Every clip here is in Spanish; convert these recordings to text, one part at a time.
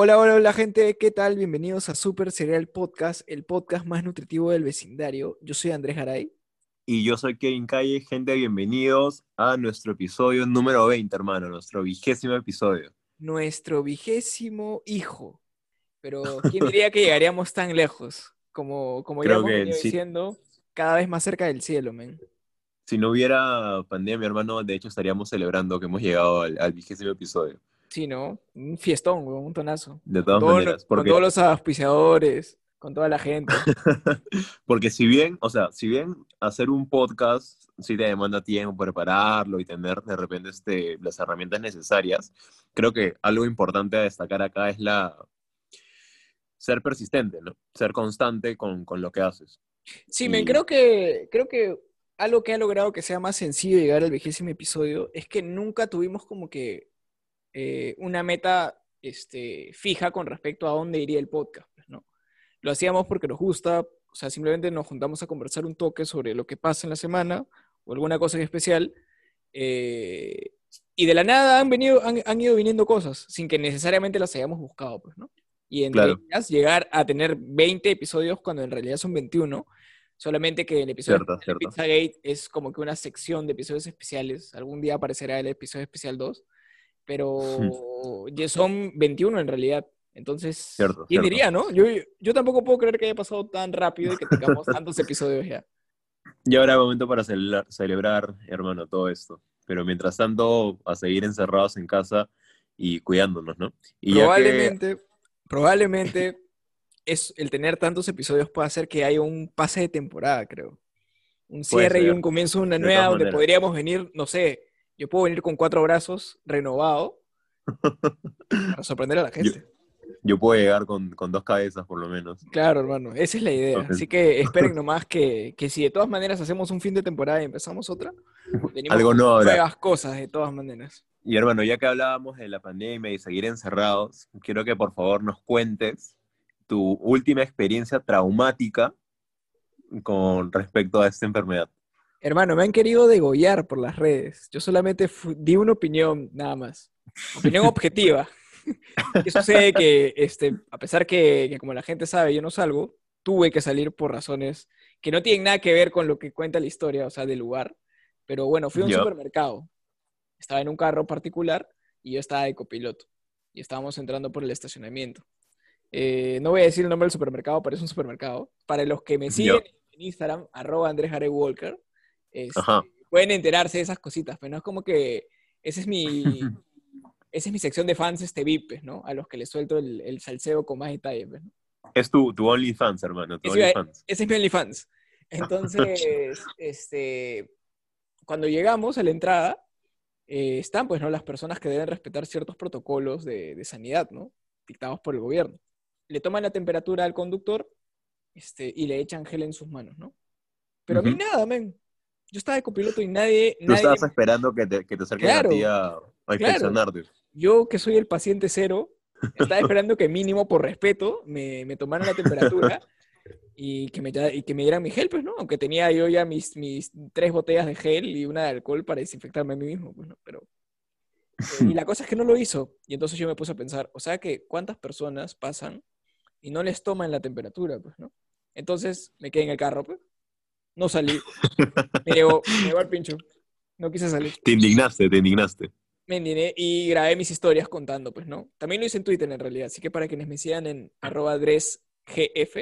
Hola, hola, hola gente, ¿qué tal? Bienvenidos a Super Cereal Podcast, el podcast más nutritivo del vecindario. Yo soy Andrés Garay. Y yo soy Kevin Calle, gente, bienvenidos a nuestro episodio número 20, hermano, nuestro vigésimo episodio. Nuestro vigésimo hijo. Pero ¿quién diría que llegaríamos tan lejos? Como, como ya Creo que venido sí. diciendo, cada vez más cerca del cielo, men. Si no hubiera pandemia, hermano, de hecho estaríamos celebrando que hemos llegado al, al vigésimo episodio. Sí, ¿no? Un fiestón, weón, un tonazo. De todas Todo- maneras, Con porque, todos los auspiciadores, con toda la gente. porque si bien, o sea, si bien hacer un podcast sí te demanda tiempo prepararlo y tener de repente este, las herramientas necesarias, creo que algo importante a destacar acá es la ser persistente, ¿no? Ser constante con, con lo que haces. Sí, men, Y- creo que, creo que algo que ha logrado que sea más sencillo llegar al vigésimo episodio es que nunca tuvimos como que eh, una meta este, fija con respecto a dónde iría el podcast, pues, ¿no? Lo hacíamos porque nos gusta, o sea, simplemente nos juntamos a conversar un toque sobre lo que pasa en la semana o alguna cosa en especial. eh, y de la nada han, venido, han, han ido viniendo cosas sin que necesariamente las hayamos buscado, pues, ¿no? Y entre Claro. ellas llegar a tener 20 episodios cuando en realidad son 21, solamente que el episodio Cierto, de cierto. Pizzagate es como que una sección de episodios especiales. Algún día aparecerá el episodio especial 2, pero ya son 21 en realidad. Entonces, Cierto, ¿quién cierto. diría, no? Yo, yo tampoco puedo creer que haya pasado tan rápido y que tengamos tantos episodios ya. Y ahora es momento para celebrar, celebrar, hermano, todo esto. Pero mientras tanto, a seguir encerrados en casa y cuidándonos, ¿no? Y ya que- probablemente, probablemente es el tener tantos episodios puede hacer que haya un pase de temporada, creo. Un cierre y un comienzo de una de nueva donde podríamos venir, no sé, yo puedo venir con cuatro brazos renovado para sorprender a la gente. yo puedo llegar con, con dos cabezas, por lo menos. Claro, hermano, esa es la idea. Así que esperen nomás que, que si de todas maneras hacemos un fin de temporada y empezamos otra, venimos Algo no habrá. nuevas cosas de todas maneras. Y hermano, ya que hablábamos de la pandemia y seguir encerrados, quiero que por favor nos cuentes tu última experiencia traumática con respecto a esta enfermedad. Hermano, me han querido degollar por las redes. Yo solamente di una opinión, nada más. Opinión objetiva. ¿Qué sucede? Que, este, a pesar que, que como la gente sabe, yo no salgo, tuve que salir por razones que no tienen nada que ver con lo que cuenta la historia, o sea, del lugar. Pero bueno, fui a un supermercado. Estaba en un carro particular y yo estaba de copiloto. Y estábamos entrando por el estacionamiento. Eh, no voy a decir el nombre del supermercado, pero es un supermercado. Para los que me siguen en Instagram, arroba Andrés Walker, este, pueden enterarse de esas cositas, pero no es como que ese es mi, esa es mi sección de fans este VIP, pues, ¿no? A los que les suelto el, el salseo con más detalle, pues, ¿no? Es tu, tu OnlyFans, hermano, tu iba- OnlyFans. Ese es mi OnlyFans. Entonces, este, cuando llegamos a la entrada, eh, están, pues, ¿no? Las personas que deben respetar ciertos protocolos de, de sanidad, ¿no? Dictados por el gobierno. Le toman la temperatura al conductor este, y le echan gel en sus manos, ¿no? Pero a mí nada, men. Yo estaba de copiloto y nadie, Tú nadie estabas esperando que te, que te acerquen Claro, a ti a, a inspeccionarte. yo que soy el paciente cero, estaba esperando que mínimo por respeto me, me tomaran la temperatura y que, me, y que me dieran mi gel, pues, ¿no? Aunque tenía yo ya mis, mis tres botellas de gel y una de alcohol para desinfectarme a mí mismo, pues, ¿no? Pero... eh, y la cosa es que no lo hizo. Y entonces yo me puse a pensar, o sea que cuántas personas pasan y no les toman la temperatura, pues, ¿no? Entonces me quedé en el carro, pues. No salí. Me llegó, me llegó el pincho. No quise salir. Te indignaste, te indignaste. Me indigné y grabé mis historias contando, pues, ¿no? También lo hice en Twitter, en realidad. Así que para quienes me sigan en arroba adresgf,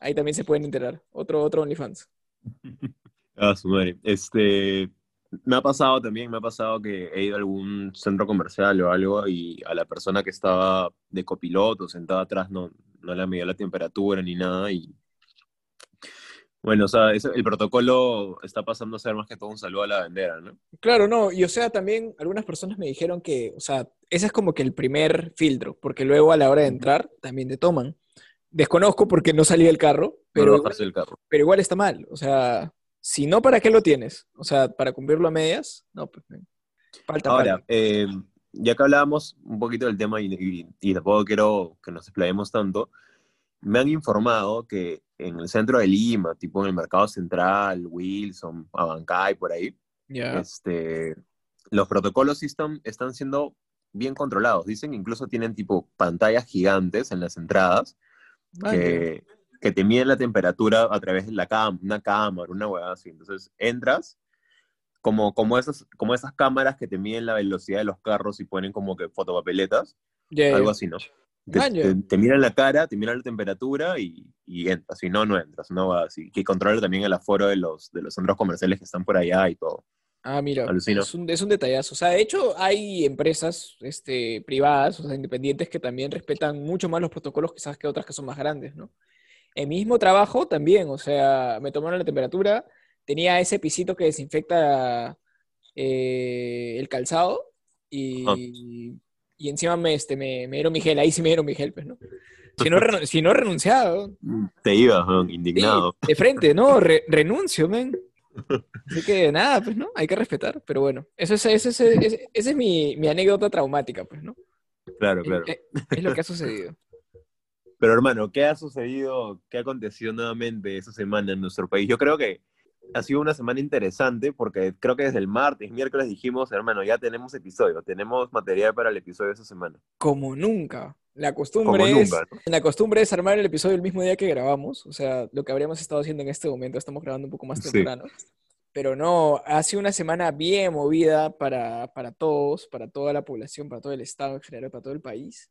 ahí también se pueden enterar. Otro, otro OnlyFans. Ah, su madre. Este, me ha pasado también, me ha pasado que he ido a algún centro comercial o algo y a la persona que estaba de copiloto, sentada atrás, no, no le medía la temperatura ni nada y... Bueno, o sea, ese- el protocolo está pasando a ser más que todo un saludo a la bandera, ¿no? Claro, no. Y o sea, también algunas personas me dijeron que, o sea, ese es como que el primer filtro, porque luego a la hora de entrar también te toman. Desconozco porque no salí del carro, Pero pero igual, del carro. pero igual está mal. O sea, si no, ¿para qué lo tienes? O sea, ¿para cumplirlo a medias? No, pues. Falta, Ahora, falta. eh, ya que hablábamos un poquito del tema y, y- y tampoco quiero que nos explayemos tanto, me han informado que en el centro de Lima, tipo en el Mercado Central, Wilson, Abancay, por ahí, Ya. este, los protocolos están, están siendo bien controlados. Dicen que incluso tienen tipo pantallas gigantes en las entradas que, que te miden la temperatura a través de la cam una cámara, una hueá así. Entonces entras, como, como, esas, como esas cámaras que te miden la velocidad de los carros y ponen como que fotopapeletas, algo así, ¿no? Te, miran la cara, te miran la temperatura y, y entras. Si no, no entras. No así. Que controla también el aforo de los, de los centros comerciales que están por allá y todo. Ah, mira, es un, es un, detallazo. O sea, de hecho, hay empresas este, privadas, o sea, independientes, que también respetan mucho más los protocolos quizás que otras que son más grandes, ¿no? El mismo trabajo también, o sea, me tomaron la temperatura, tenía ese pisito que desinfecta eh, el calzado y, ah. Y encima me, este, me, me, dieron mi gel, ahí sí me dieron mi gel, pues, ¿no? Si no, si no renunciado. Te ibas, indignado. de frente, no, renuncio, men. Así que nada, pues, ¿no? Hay que respetar, pero bueno, eso es, ese, ese, es mi, mi, anécdota traumática, pues, ¿no? Claro, claro. Es, es, lo que ha sucedido. Pero hermano, ¿qué ha sucedido, qué ha acontecido nuevamente esa semana en nuestro país? Yo creo que ha sido una semana interesante porque creo que desde el martes, miércoles dijimos, hermano, ya tenemos episodio, tenemos material para el episodio de esa semana. Como nunca. La costumbre, es, la costumbre es armar el episodio el mismo día que grabamos, o sea, lo que habríamos estado haciendo en este momento, estamos grabando un poco más temprano. Pero no, ha sido una semana bien movida para, para, todos, para toda la población, para todo el Estado en general, para todo el país.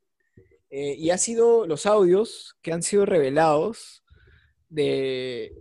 Eh, y ha sido los audios que han sido revelados de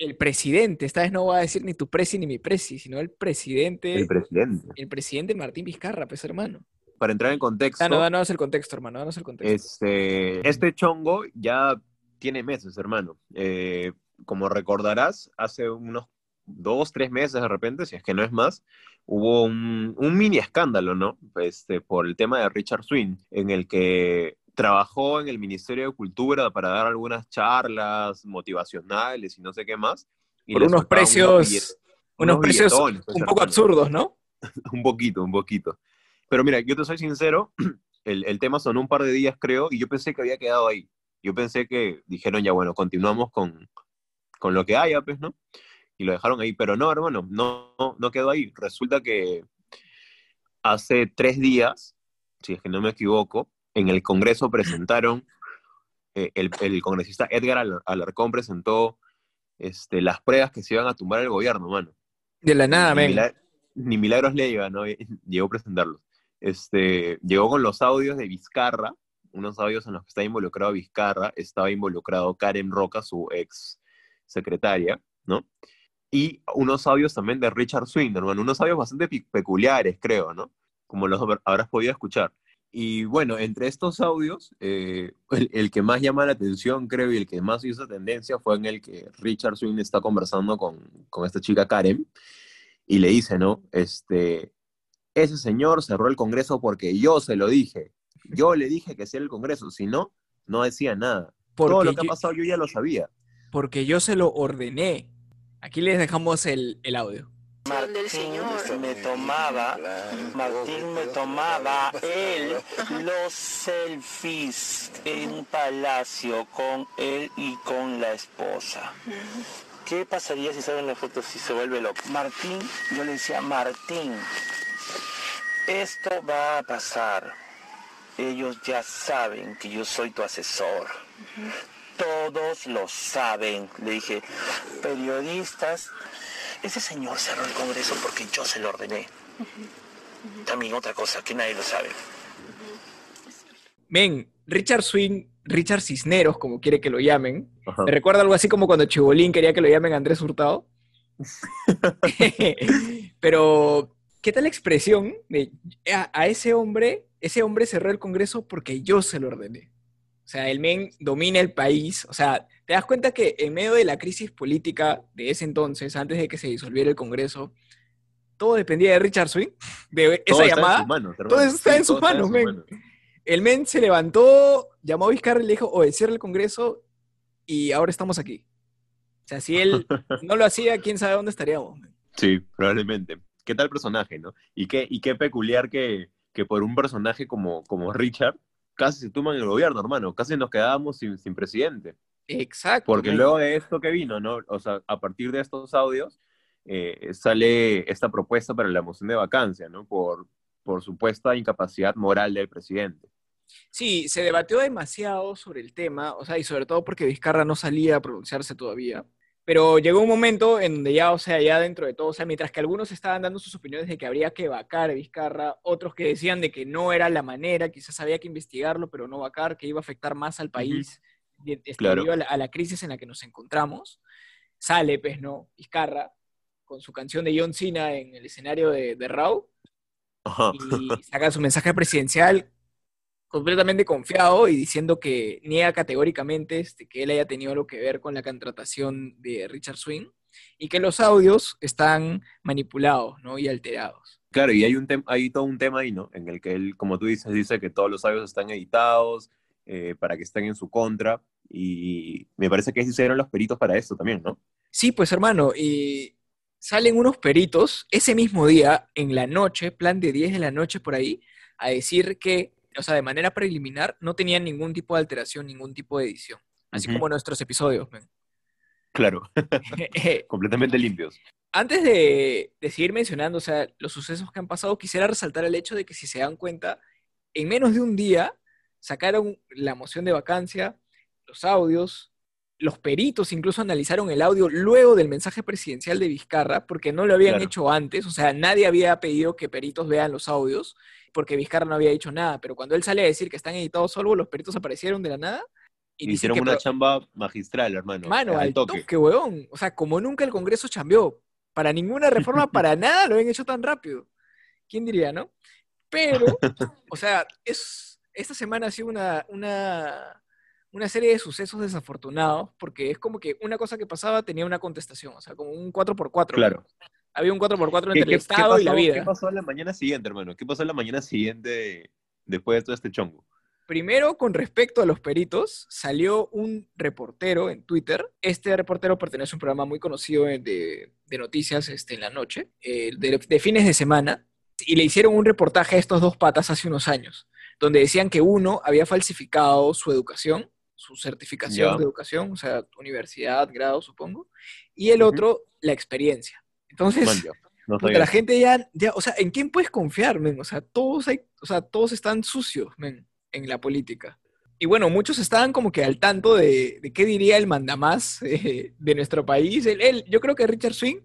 el presidente, esta vez no voy a decir ni tu presi ni mi presi, sino el presidente. El presidente. El presidente Martín Vizcarra, pues hermano. Para entrar en contexto. Ah, no, danos el contexto, hermano, danos el contexto. Este, este chongo ya tiene meses, hermano. Eh, como recordarás, hace unos dos, tres meses de repente, si es que no es más, hubo un, un mini escándalo, ¿no? Este, por el tema de Richard Swing, en el que trabajó en el Ministerio de Cultura para dar algunas charlas motivacionales y no sé qué más. Y Por unos precios, unos, precios un poco absurdos, ¿no? un poquito, un poquito. Pero mira, yo te soy sincero, el, el, tema sonó un par de días, creo, y yo pensé que había quedado ahí. Yo pensé que dijeron, ya bueno, continuamos con, con lo que haya, pues, ¿no? Y lo dejaron ahí, pero no, hermano, no, no, no quedó ahí. Resulta que hace tres días, si es que no me equivoco, en el Congreso presentaron, eh, el, el, congresista Edgar Alarcón presentó este, las pruebas que se iban a tumbar el gobierno, mano. De la nada, ni, ni Milagros Leiva, ¿no? Llegó a presentarlos. Este, llegó con los audios de Vizcarra, unos audios en los que estaba involucrado Vizcarra, estaba involucrado Karen Roca, su ex secretaria, ¿no? Y unos audios también de Richard Swing, hermano, unos audios bastante peculiares, creo, ¿no? Como los habrás podido escuchar. Y bueno, entre estos audios, eh, el, que más llama la atención, creo, y el que más hizo tendencia fue en el que Richard Swing está conversando con, con esta chica Karen y le dice, ¿no? Este, ese señor cerró el Congreso porque yo se lo dije. Yo le dije que sea el Congreso, si no, no decía nada. Todo lo que ha pasado yo ya lo sabía. Porque yo se lo ordené. Aquí les dejamos el, el audio. Martín me tomaba, Martín me tomaba él los selfies en palacio con él y con la esposa. ¿Qué pasaría si salen las fotos si se vuelve loco? Martín, yo le decía, Martín, esto va a pasar. Ellos ya saben que yo soy tu asesor. Todos lo saben. Le dije, periodistas ese señor cerró el Congreso porque yo se lo ordené. También otra cosa que nadie lo sabe. Men, Richard Swing, Richard Cisneros, como quiere que lo llamen, ¿me recuerda algo así como cuando Chibolín quería que lo llamen Andrés Hurtado? Pero, ¿qué tal la expresión de a, ese hombre, ese hombre cerró el Congreso porque yo se lo ordené? O sea, el men domina el país, o sea, te das cuenta que en medio de la crisis política de ese entonces, antes de que se disolviera el Congreso, todo dependía de Richard Swing, de esa llamada. todo está en sus manos, men. El men se levantó, llamó a Vizcarra y le dijo, oye, cierra el Congreso y ahora estamos aquí. O sea, si él no lo hacía, quién sabe dónde estaríamos. Sí, probablemente. ¿Qué tal personaje, no? Y qué, y qué peculiar que, que por un personaje como, como Richard, casi se tumban el gobierno, hermano. Casi nos quedábamos sin, sin presidente. Exacto. Porque luego de esto que vino, ¿no? O sea, a partir de estos audios, eh, sale esta propuesta para la moción de vacancia, ¿no? Por, por supuesta incapacidad moral del presidente. Sí, se debatió demasiado sobre el tema, o sea, y sobre todo porque Vizcarra no salía a pronunciarse todavía. Pero llegó un momento en donde ya, o sea, ya dentro de todo, o sea, mientras que algunos estaban dando sus opiniones de que habría que vacar a Vizcarra, otros que decían de que no era la manera, quizás había que investigarlo, pero no vacar, que iba a afectar más al país este, Claro. debido a, la, a la crisis en la que nos encontramos. Sale, pues, ¿no? Vizcarra, con su canción de John Cena en el escenario de, de Raw, Ajá. y saca su mensaje presidencial completamente confiado y diciendo que niega categóricamente este, que él haya tenido algo que ver con la contratación de Richard Swing y que los audios están manipulados ¿no? y alterados. Claro, y hay, un hay todo un tema ahí, ¿no? En el que él, como tú dices, dice que todos los audios están editados eh, para que estén en su contra. Y me parece que hicieron los peritos para eso también, ¿no? Sí, pues hermano, y salen unos peritos ese mismo día, en la noche, plan de 10 de la noche por ahí, a decir que, o sea, de manera preliminar, no tenían ningún tipo de alteración, ningún tipo de edición. Así como nuestros episodios, men. Claro, completamente limpios. Antes de, de seguir mencionando, o sea, los sucesos que han pasado, quisiera resaltar el hecho de que si se dan cuenta, en menos de un día sacaron la moción de vacancia, los audios, los peritos incluso analizaron el audio luego del mensaje presidencial de Vizcarra, porque no lo habían Claro. hecho antes, o sea, nadie había pedido que peritos vean los audios, porque Vizcarra no había dicho nada, pero cuando él sale a decir que están editados solo, los peritos aparecieron de la nada y Hicieron que una chamba magistral, hermano. Mano, al toque. toque, weón. O sea, como nunca el Congreso chambeó. Para ninguna reforma, para nada lo habían hecho tan rápido. ¿Quién diría, no? Pero, o sea, es, esta semana ha sido una, una, una serie de sucesos desafortunados, porque es como que una cosa que pasaba tenía una contestación, o sea, como un 4x4. Claro. Había un 4x4 ¿Qué, entre el Estado y la vida. ¿Qué pasó la mañana siguiente, hermano? ¿Qué pasó la mañana siguiente después de todo este chongo? Primero, con respecto a los peritos, salió un reportero en Twitter. Este reportero pertenece a un programa muy conocido de, de noticias este, en la noche, eh, de, de fines de semana, y le hicieron un reportaje a estos dos patas hace unos años, donde decían que uno había falsificado su educación, su certificación de educación, o sea, universidad, grado, supongo, y el otro, la experiencia. Entonces, no Puta, la gente ya, ya, o sea, ¿en quién puedes confiar, men? O sea, todos hay, o sea, todos están sucios, men, en la política. Y bueno, muchos estaban como que al tanto de, de qué diría el mandamás eh, de nuestro país. Él, él- yo creo que Richard Swing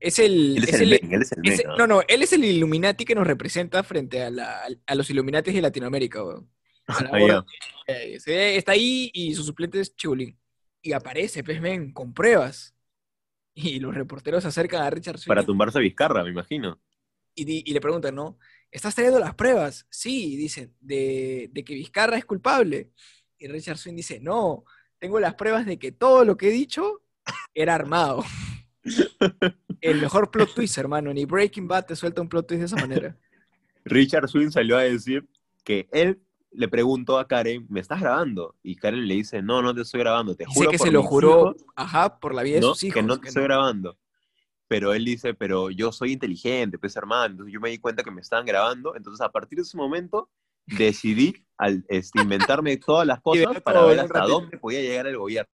es el... Él es, es el el- men, él es el es ¿ah? no, no, él es el Illuminati que nos representa frente a, la- a los Illuminatis de Latinoamérica, weón. La. Eh, está ahí y su suplente es Chibulín. Y aparece, pues, men, con pruebas. Y los reporteros se acercan a Richard Swing Para tumbarse a Vizcarra, me imagino. y, y le preguntan, ¿no? ¿Estás trayendo las pruebas? Sí, dicen, de, de que Vizcarra es culpable. Y Richard Swing dice, no, tengo las pruebas de que todo lo que he dicho era armado. El mejor plot twist, hermano. Ni Breaking Bad te suelta un plot twist de esa manera. Richard Swing salió a decir que él le preguntó a Karen, ¿me estás grabando? Y Karen le dice, no, no te estoy grabando, te Dice juro que por se lo juró, hijos, ajá, por la vida de ¿no? sus hijos. que no te que estoy no. grabando. Pero él dice, pero yo soy inteligente, pues hermano, entonces yo me di cuenta que me estaban grabando, entonces a partir de ese momento decidí al, este, inventarme todas las cosas para ver hasta dónde podía llegar el gobierno.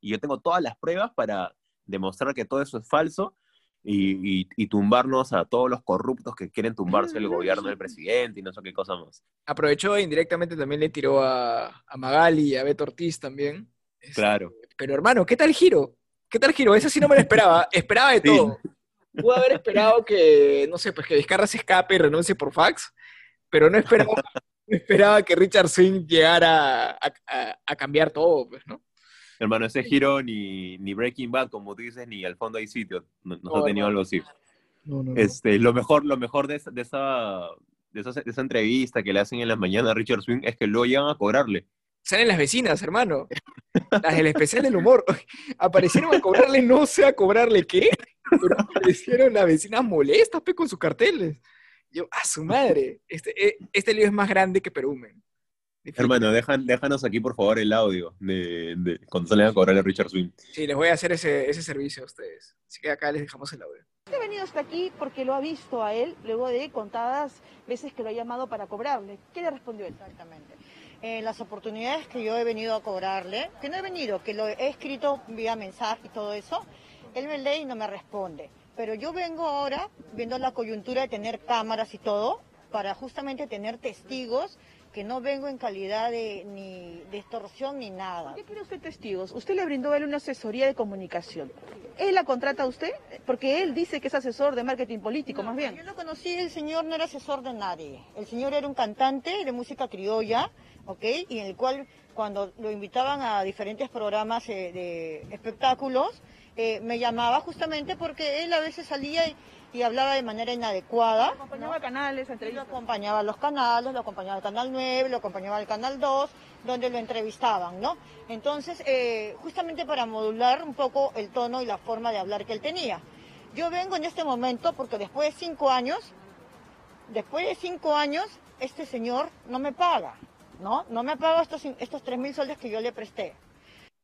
Y yo tengo todas las pruebas para demostrar que todo eso es falso y, y- y tumbarnos a todos los corruptos que quieren tumbarse el gobierno del presidente y no sé qué cosa más. Aprovechó e indirectamente también le tiró a, a Magali y a Beto Ortiz también. Este, Claro. Pero hermano, ¿qué tal giro? ¿Qué tal giro? Esa sí no me la esperaba. Esperaba de Sí. todo. Pude haber esperado que, no sé, pues que Vizcarra se escape y renuncie por fax, pero no esperaba, no esperaba que Richard Swing llegara a, a- a cambiar todo, pues, ¿no? Hermano, ese giro ni, ni Breaking Bad, como tú dices, ni al fondo hay sitio. No- Nos No, ha tenido algo así. No, Este, lo mejor, lo mejor de, esa, de, esa, de, esa, de esa entrevista que le hacen en las mañanas a Richard Swing es que luego llegan a cobrarle. Salen las vecinas, hermano. Las del especial del humor. Aparecieron a cobrarle, no sé a cobrarle qué, pero aparecieron las vecinas molestas, pe, con sus carteles. Yo, a su madre. Este, eh, este lío es más grande que Perú, men. Hermano, dejan, déjanos aquí por favor el audio de, de cuando salen a cobrarle a Richard Swing. Sí, les voy a hacer ese, ese servicio a ustedes. Así que acá les dejamos el audio. He venido hasta aquí porque lo ha visto a él luego de contadas veces que lo ha llamado para cobrarle. ¿Qué le respondió él? Exactamente. En las oportunidades que yo he venido a cobrarle, que no he venido, que lo he escrito vía mensaje y todo eso, él me lee y no me responde. Pero yo vengo ahora, viendo la coyuntura de tener cámaras y todo, para justamente tener testigos que no vengo en calidad de ni de extorsión ni nada. ¿Por qué quiere usted testigos? Usted le brindó a él una asesoría de comunicación. ¿Él la contrata a usted? Porque él dice que es asesor de marketing político, más bien. Yo lo conocí, el señor no era asesor de nadie. El señor era un cantante de música criolla, ¿ok? Y en el cual cuando lo invitaban a diferentes programas eh, de espectáculos, eh, me llamaba justamente porque él a veces salía y, y hablaba de manera inadecuada. Acompañaba a canales, Lo entrevistas. acompañaba a los canales, lo acompañaba al Canal 9, lo acompañaba al Canal 2, donde lo entrevistaban, ¿no? Entonces, eh, justamente para modular un poco el tono y la forma de hablar que él tenía. Yo vengo en este momento porque después de cinco años, después de cinco años, este señor no me paga, ¿no? No me paga estos, estos tres mil soles que yo le presté.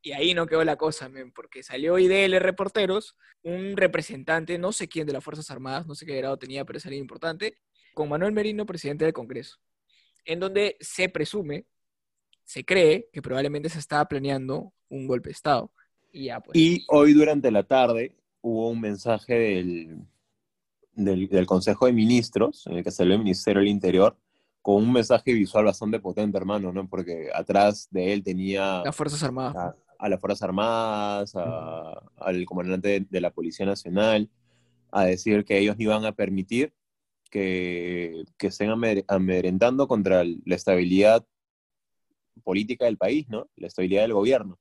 Y ahí no quedó la cosa, men, porque salió IDL Reporteros, un representante, no sé quién de las Fuerzas Armadas, no sé qué grado tenía, pero es alguien importante, con Manuel Merino, presidente del Congreso, en donde se presume, se cree que probablemente se estaba planeando un golpe de Estado. Y ya, pues. Y hoy durante la tarde hubo un mensaje del, del, del Consejo de Ministros, en el que salió el Ministerio del Interior, con un mensaje visual bastante potente, hermano, ¿no? Porque atrás de él tenía las Fuerzas Armadas. a, a las Fuerzas Armadas, a- al comandante de, de la Policía Nacional, a decir que ellos no iban a permitir que, que estén amedrentando contra la estabilidad política del país, ¿no? La estabilidad del gobierno.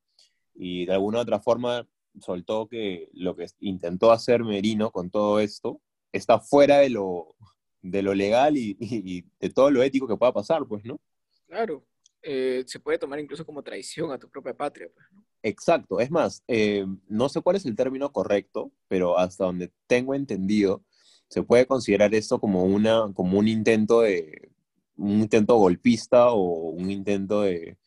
Y de alguna u otra forma soltó que lo que intentó hacer Merino con todo esto está fuera de lo, de lo legal y, y- y de todo lo ético que pueda pasar, pues, ¿no? Claro. Eh, se puede tomar incluso como traición a tu propia patria, pues, ¿no? Exacto, es más, eh, no sé cuál es el término correcto, pero hasta donde tengo entendido, se puede considerar esto como, una, como un intento de, un intento golpista o un intento de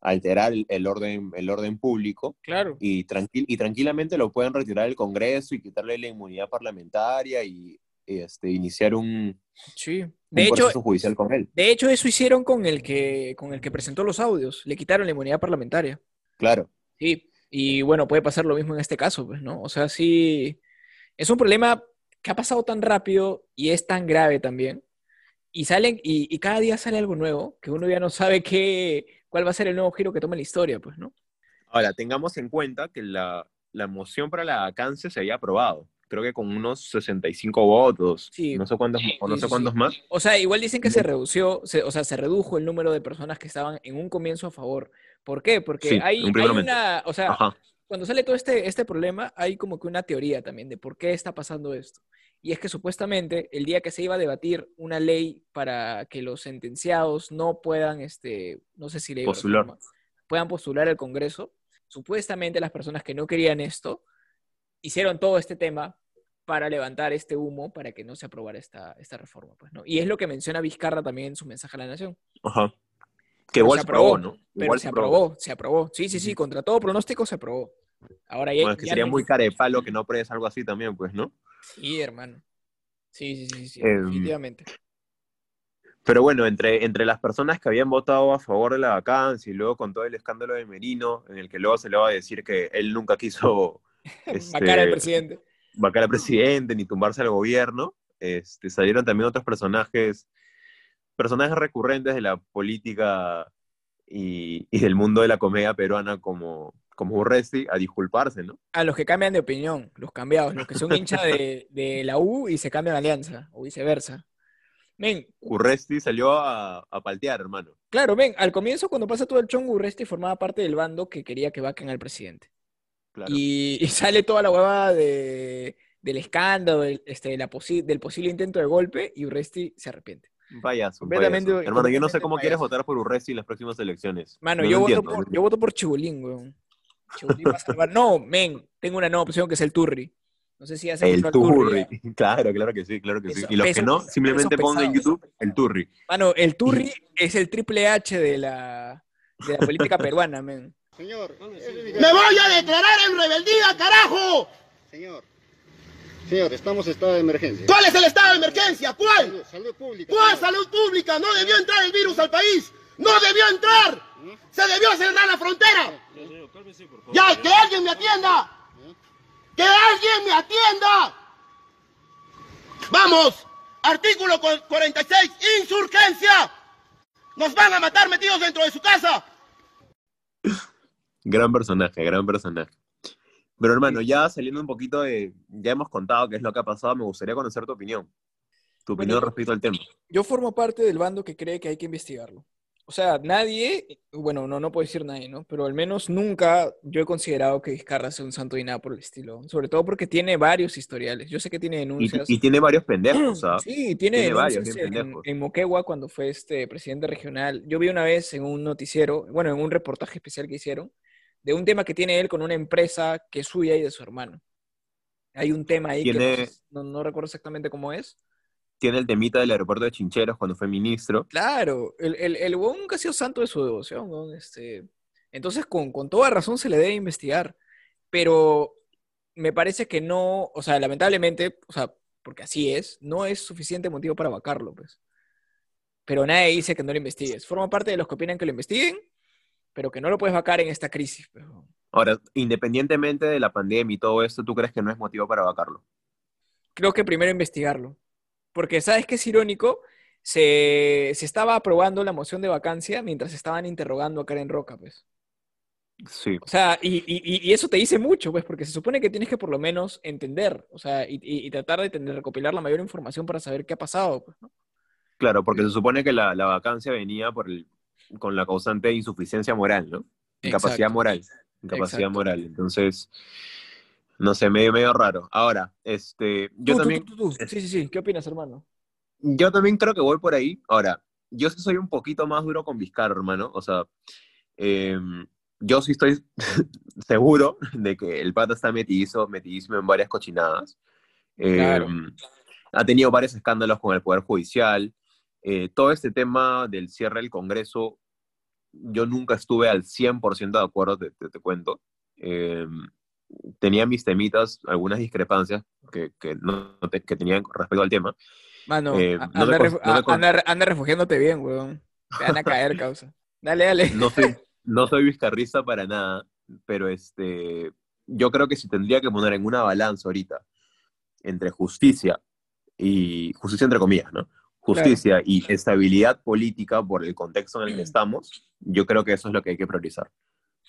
alterar el, orden, el orden público Claro. y, tranquil, y tranquilamente lo pueden retirar del Congreso y quitarle la inmunidad parlamentaria y, este, iniciar un, Sí. un hecho, proceso judicial con él. de hecho, eso hicieron con el que, con el que presentó los audios. Le quitaron la inmunidad parlamentaria. Claro, Sí, y bueno, puede pasar lo mismo en este caso, pues, ¿no? O sea, sí, es un problema que ha pasado tan rápido y es tan grave también. Y salen, y, y cada día sale algo nuevo, que uno ya no sabe qué, cuál va a ser el nuevo giro que toma la historia, pues, ¿no? Ahora, tengamos en cuenta que la, la moción para la vacancia se había aprobado. Creo que con unos 65 votos, Sí. no sé cuántos, o no Sí, sé sí, cuántos sí. más. O sea, igual dicen que se redució, se- o sea, se redujo el número de personas que estaban en un comienzo a favor. ¿Por qué? Porque Sí, hay, un una, o sea, Ajá, cuando sale todo este, este problema, hay como que una teoría también de por qué está pasando esto. Y es que supuestamente el día que se iba a debatir una ley para que los sentenciados no puedan, este, no sé si ley o Postular. reforma, puedan postular al Congreso, supuestamente las personas que no querían esto hicieron todo este tema para levantar este humo para que no se aprobara esta, esta reforma. Pues, ¿no? Y es lo que menciona Vizcarra también en su mensaje a la Nación. ajá. Que igual se aprobó, ¿no? Pero Igual se aprobó, se aprobó. Sí, sí, sí, contra todo pronóstico se aprobó. Ahora ya, Bueno, es que ya sería no muy palo que no apruebes algo así también, pues, ¿no? Sí, hermano. Sí, sí, sí, sí, Em, definitivamente. Pero bueno, entre, entre las personas que habían votado a favor de la vacancia y luego con todo el escándalo de Merino, en el que luego se le va a decir que él nunca quiso este, Vacar al presidente. Vacar al presidente ni tumbarse al gobierno, este, salieron también otros personajes, personajes recurrentes de la política y, y del mundo de la comedia peruana como, como Urresti a disculparse, ¿no? A los que cambian de opinión, los cambiados, los que son hinchas de, de la U y se cambian de alianza, o viceversa. Men, Urresti salió a, a paltear, hermano. claro, ven, al comienzo cuando pasa todo el chongo, Urresti formaba parte del bando que quería que vaquen al presidente. Claro. Y, y sale toda la huevada de, del escándalo, del, este, la posi- del posible intento de golpe, y Urresti se arrepiente. Un payaso, un Completamente- payaso. Hermano, yo no sé cómo quieres votar por Urresti en las próximas elecciones. Mano, No yo, voto entiendo, por, yo voto por Chibulín, weón. Chibulín va a salvar. No, men, tengo una nueva opción que es el Turri. No sé si ya se El Turri. ya. Claro, claro que sí, claro que sí. Y los que no, simplemente pongan en. YouTube el Turri. Mano, el Turri es el triple H de la, de la política peruana, men. Señor, ¡Me voy a declarar en rebeldía, carajo! Señor, señor, estamos en estado de emergencia. ¿Cuál es el estado de emergencia? ¿Cuál? Salud, salud pública. ¿Cuál salud pública? No debió entrar el virus al país. No debió entrar. Se debió cerrar la frontera. Ya, que alguien me atienda. Que alguien me atienda. Vamos, Artículo 46, insurgencia. Nos van a matar metidos dentro de su casa. Gran personaje, gran personaje. Pero hermano, ya saliendo un poquito de, ya hemos contado qué es lo que ha pasado, me gustaría conocer tu opinión. Tu opinión Bueno, respecto al tema. Yo formo parte del bando que cree que hay que investigarlo. O sea, nadie, bueno, no, no puedo decir nadie, ¿no? Pero al menos nunca yo he considerado que Vizcarra sea un santo y nada por el estilo. Sobre todo porque tiene varios historiales. Yo sé que tiene Y, denuncias. y tiene varios pendejos, ¿sabes? Sí, tiene, Tiene varios, en, pendejos. en Moquegua cuando fue este presidente regional. Yo vi una vez en un noticiero, bueno, en un reportaje especial que hicieron, de un tema que tiene él con una empresa que es suya y de su hermano. Hay un tema ahí que no Tiene- no, no recuerdo exactamente cómo es. Tiene el temita del aeropuerto de Chincheros cuando fue ministro. Claro, el, el, el huevón nunca ha sido santo de su devoción, huevón, Este, entonces, con, con toda razón se le debe investigar, pero me parece que no, o sea, lamentablemente, o sea, porque así es, no es suficiente motivo para vacarlo, pues. Pero nadie dice que no lo investigues. Forma parte de los que opinan que lo investiguen, pero que no lo puedes vacar en esta crisis. Ahora, independientemente de la pandemia y todo esto, ¿tú crees que no es motivo para vacarlo? Creo que primero investigarlo. Porque, ¿sabes qué es irónico? Se, se estaba aprobando la moción de vacancia mientras estaban interrogando a Karen Roca, pues. Sí. O sea, y, y- y eso te dice mucho, pues, porque se supone que tienes que por lo menos entender, o sea, y, y- y tratar de, tener- recopilar la mayor información para saber qué ha pasado, pues, ¿no? Claro, porque se supone que la, la vacancia venía por el, con la causante de insuficiencia moral, ¿no? Incapacidad Exacto. moral. Incapacidad Exacto. moral. Entonces, no sé, medio, medio raro. Ahora, este, yo Tú, también, tú, tú, tú. Sí, sí, sí. ¿Qué opinas, hermano? yo también creo que voy por ahí. Ahora, yo sí soy un poquito más duro con Vizcarra, hermano. O sea, em, yo sí estoy seguro de que el pata está metidizo, metidísimo en varias cochinadas. Claro. Em, ha tenido varios escándalos con el Poder Judicial. Eh, todo este tema del cierre del Congreso, yo nunca estuve al 100% de acuerdo, te, te- te cuento. Em, tenía mis temitas, algunas discrepancias que, que, no, te- que tenían respecto al tema. Mano, Eh, no anda, no anda- anda refugiándote bien, weón. Te van a caer, causa. Dale, dale. No soy, no soy vizcarrista para nada, pero este, yo creo que si tendría que poner en una balanza ahorita entre justicia y justicia entre comillas, ¿no? Justicia y estabilidad política por el contexto en el que estamos, yo creo que eso es lo que hay que priorizar.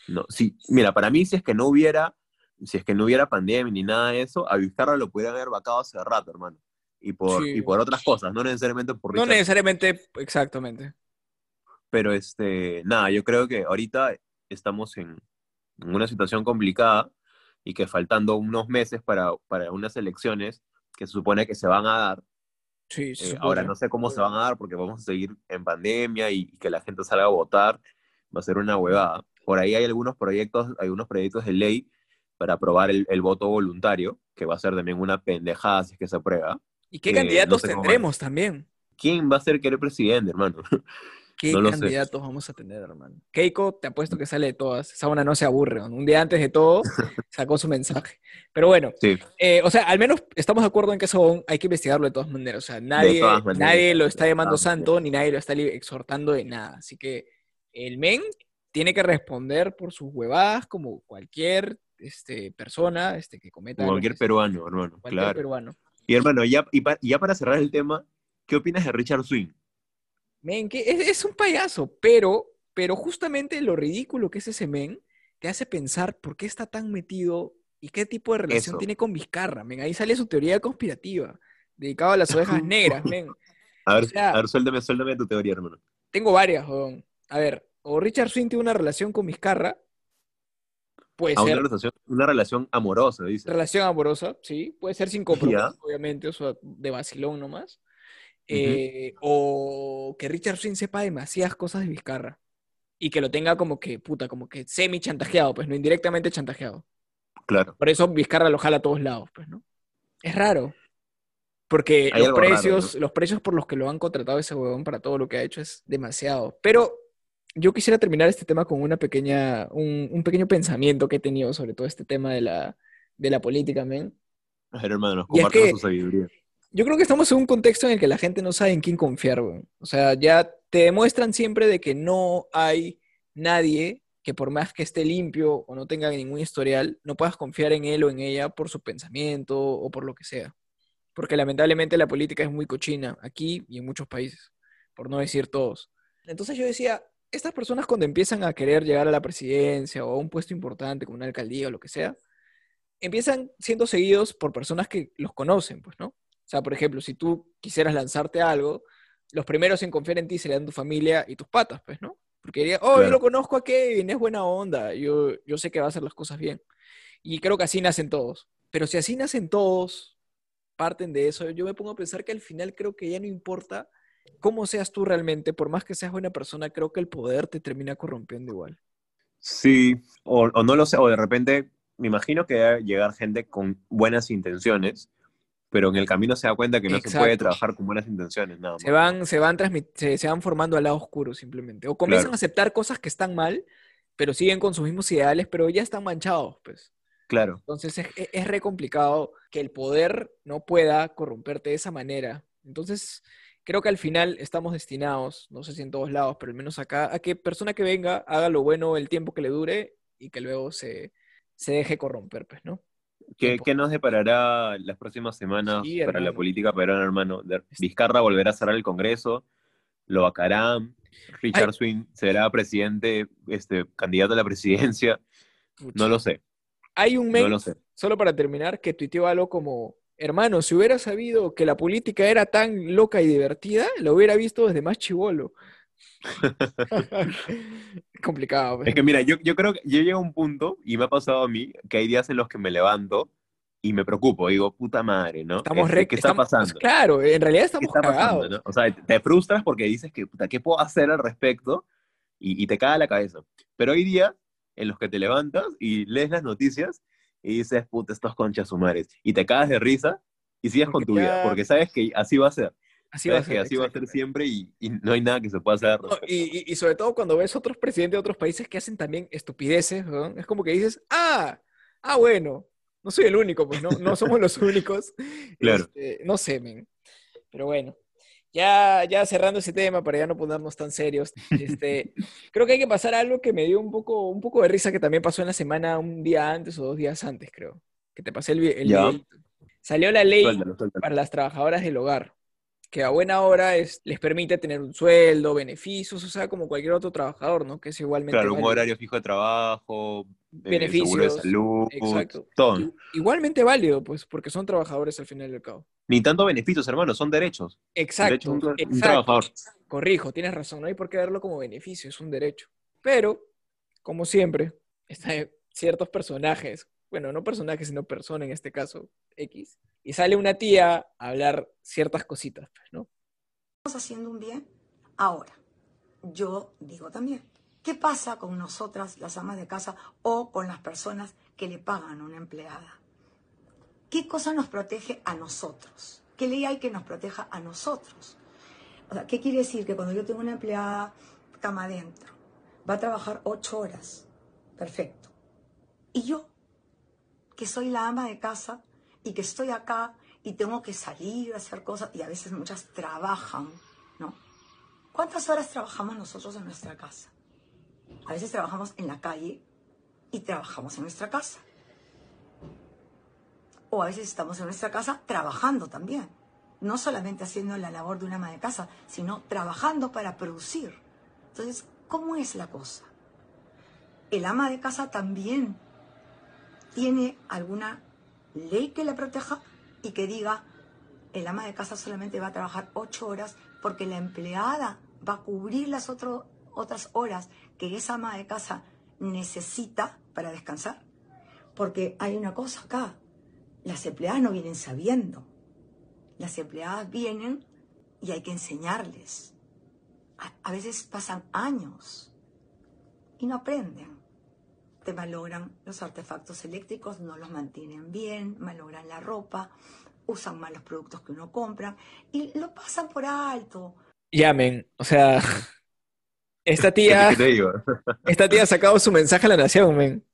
No, sí, mira, para mí si es que no hubiera, si es que no hubiera pandemia ni nada de eso, a Vizcarra lo pudieran haber vacado hace rato, hermano. Y por, Sí. y por otras cosas, no necesariamente por No Richard necesariamente, exactamente. pero este, nada, yo creo que ahorita estamos en, en una situación complicada y que faltando unos meses para, para unas elecciones que se supone que se van a dar, Sí, eh, ahora no sé cómo se van a dar porque vamos a seguir en pandemia y, y que la gente salga a votar, va a ser una huevada. Por ahí hay algunos proyectos, hay unos proyectos de ley para aprobar el, el voto voluntario, que va a ser también una pendejada si es que se aprueba. ¿Y qué eh, candidatos no sé cómo tendremos también? ¿Quién va a ser querer presidente, hermano? ¿Qué No candidatos vamos a tener, hermano? Keiko, te apuesto que sale de todas. Esa una no se aburre. ¿no? Un día antes de todo, sacó su mensaje. Pero bueno, Sí. eh, o sea, al menos estamos de acuerdo en que eso hay que investigarlo de todas maneras. O sea, nadie, maneras, nadie lo está llamando santo, ni nadie lo está exhortando de nada. Así que el men tiene que responder por sus huevadas como cualquier este, persona este, que cometa Como cualquier peruano, hermano, cualquier claro. peruano. Y hermano, ya, y, pa- y ya para cerrar el tema, ¿qué opinas de Richard Swing? Men, que es, es un payaso, pero, pero justamente lo ridículo que es ese men te hace pensar por qué está tan metido y qué tipo de relación Eso. tiene con Vizcarra, men. Ahí sale su teoría conspirativa, dedicado a las ovejas negras, men. A ver, O sea- a ver, suéltame, suéltame tu teoría, hermano. Tengo varias, weón. A ver, o Richard Swing tiene una relación con Vizcarra, puede A una ser relación, una relación amorosa, dice. relación amorosa, sí, puede ser sin compromiso, obviamente, o sea, de vacilón nomás. Eh, O que Richard Swing sepa demasiadas cosas de Vizcarra y que lo tenga como que, puta, como que semi chantajeado, pues no indirectamente chantajeado. Claro. Por eso Vizcarra lo jala a todos lados, pues, ¿no? Es raro. Porque Hay los raro, precios, los precios por los que lo han contratado ese huevón para todo lo que ha hecho es demasiado. Pero yo quisiera terminar este tema con una pequeña, un, un pequeño pensamiento que he tenido sobre todo este tema de la, de la política, men. A ver, hermano, Y es compártanos que- su sabiduría. Yo creo que estamos en un contexto en el que la gente no sabe en quién confiar, weón. O sea, ya te demuestran siempre de que no hay nadie que por más que esté limpio o no tenga ningún historial, no puedas confiar en él o en ella por su pensamiento o por lo que sea. porque lamentablemente la política es muy cochina aquí y en muchos países, por no decir todos. Entonces yo decía, estas personas cuando empiezan a querer llegar a la presidencia o a un puesto importante como una alcaldía o lo que sea, empiezan siendo seguidos por personas que los conocen, pues, ¿no? O sea, por ejemplo, si tú quisieras lanzarte algo, los primeros en confiar en ti serían tu familia y tus patas, pues, ¿no? Porque diría, oh, yo lo conozco a Kevin, es buena onda, yo, yo sé que va a hacer las cosas bien. Y creo que así nacen todos. Pero si así nacen todos, parten de eso, yo me pongo a pensar que al final creo que ya no importa cómo seas tú realmente, por más que seas buena persona, creo que el poder te termina corrompiendo igual. Sí, o, o no lo sé, o de repente me imagino que debe llegar gente con buenas intenciones, pero en el camino se da cuenta que no se puede trabajar con buenas intenciones, nada más. Se van, se van, se, se, van formando al lado oscuro simplemente. O comienzan a aceptar cosas que están mal, pero siguen con sus mismos ideales, pero ya están manchados, pues. Claro. Entonces es, es, re complicado que el poder no pueda corromperte de esa manera. Entonces, creo que al final estamos destinados, no sé si en todos lados, pero al menos acá, a que persona que venga haga lo bueno el tiempo que le dure y que luego se, se deje corromper, pues, ¿no? ¿Qué, ¿Qué, nos deparará las próximas semanas para la política peruana, hermano? Vizcarra volverá a cerrar el Congreso, lo vacarán, Richard Swing será presidente, este, candidato a la presidencia, no lo sé. Hay un meme, solo para terminar, que tuiteó algo como, hermano, si hubiera sabido que la política era tan loca y divertida, lo hubiera visto desde más chivolo. Complicado. Es que mira, yo, yo creo que yo llego a un punto, y me ha pasado a mí, que hay días en los que me levanto y me preocupo, digo, puta madre, ¿no? Estamos re, ¿Qué está pasando? Claro, en realidad estamos cagados. O sea, te frustras porque dices que, puta, ¿qué puedo hacer al respecto? Y, y te cae la cabeza. Pero hay días en los que te levantas y lees las noticias y dices, puta, estos conchas sumares. Y te cagas de risa y sigues con tu vida, porque sabes que así va a ser. Así va a ser. Así va a ser siempre y, no hay nada que se pueda hacer. y, y, sobre todo cuando ves otros presidentes de otros países que hacen también estupideces, ¿no? es como que dices, ah, ah, bueno, no soy el único, pues no, no somos los únicos. Claro. Este, no sé, men. Pero bueno, ya, ya cerrando ese tema para ya no ponernos tan serios, este, creo que hay que pasar a algo que me dio un poco, un poco de risa que también pasó en la semana un día antes o dos días antes, creo. Que te pasé el, el Salió la ley para las trabajadoras del hogar que a buena hora es, les permite tener un sueldo, beneficios, o sea, como cualquier otro trabajador, ¿no? Que es igualmente. Claro, un horario fijo de trabajo, beneficios, seguro de salud, exacto. todo. Igualmente válido, pues, porque son trabajadores al final del cabo. Ni tanto beneficios, hermano, son derechos. Exacto. un, trabajador. Corrijo, tienes razón, no hay por qué verlo como beneficio, es un derecho. Pero, como siempre, están ciertos personajes, bueno, no personajes, sino persona en este caso, X, y sale una tía a hablar ciertas cositas, pues, ¿no? Estamos haciendo un bien ahora. Yo digo también, ¿qué pasa con nosotras, las amas de casa, o con las personas que le pagan a una empleada? ¿Qué cosa nos protege a nosotros? ¿Qué ley hay que nos proteja a nosotros? O sea, ¿qué quiere decir? Que cuando yo tengo una empleada cama adentro, va a trabajar ocho horas. Perfecto. Y yo, que soy la ama de casa, y que estoy acá y tengo que salir a hacer cosas y a veces muchas trabajan, ¿no? ¿Cuántas horas trabajamos nosotros en nuestra casa? A veces trabajamos en la calle y trabajamos en nuestra casa. O a veces estamos en nuestra casa trabajando también. No solamente haciendo la labor de una ama de casa, sino trabajando para producir. Entonces, ¿cómo es la cosa? El ama de casa también tiene alguna ley que le proteja y que diga, el ama de casa solamente va a trabajar ocho horas porque la empleada va a cubrir las otras horas que esa ama de casa necesita para descansar. Porque hay una cosa acá, las empleadas no vienen sabiendo, las empleadas vienen y hay que enseñarles. a veces pasan años y no aprenden te malogran los artefactos eléctricos, no los mantienen bien, malogran la ropa, usan mal los productos que uno compra y lo pasan por alto. Llamen, o sea, esta tía, esta tía ha sacado su mensaje a la nación, men.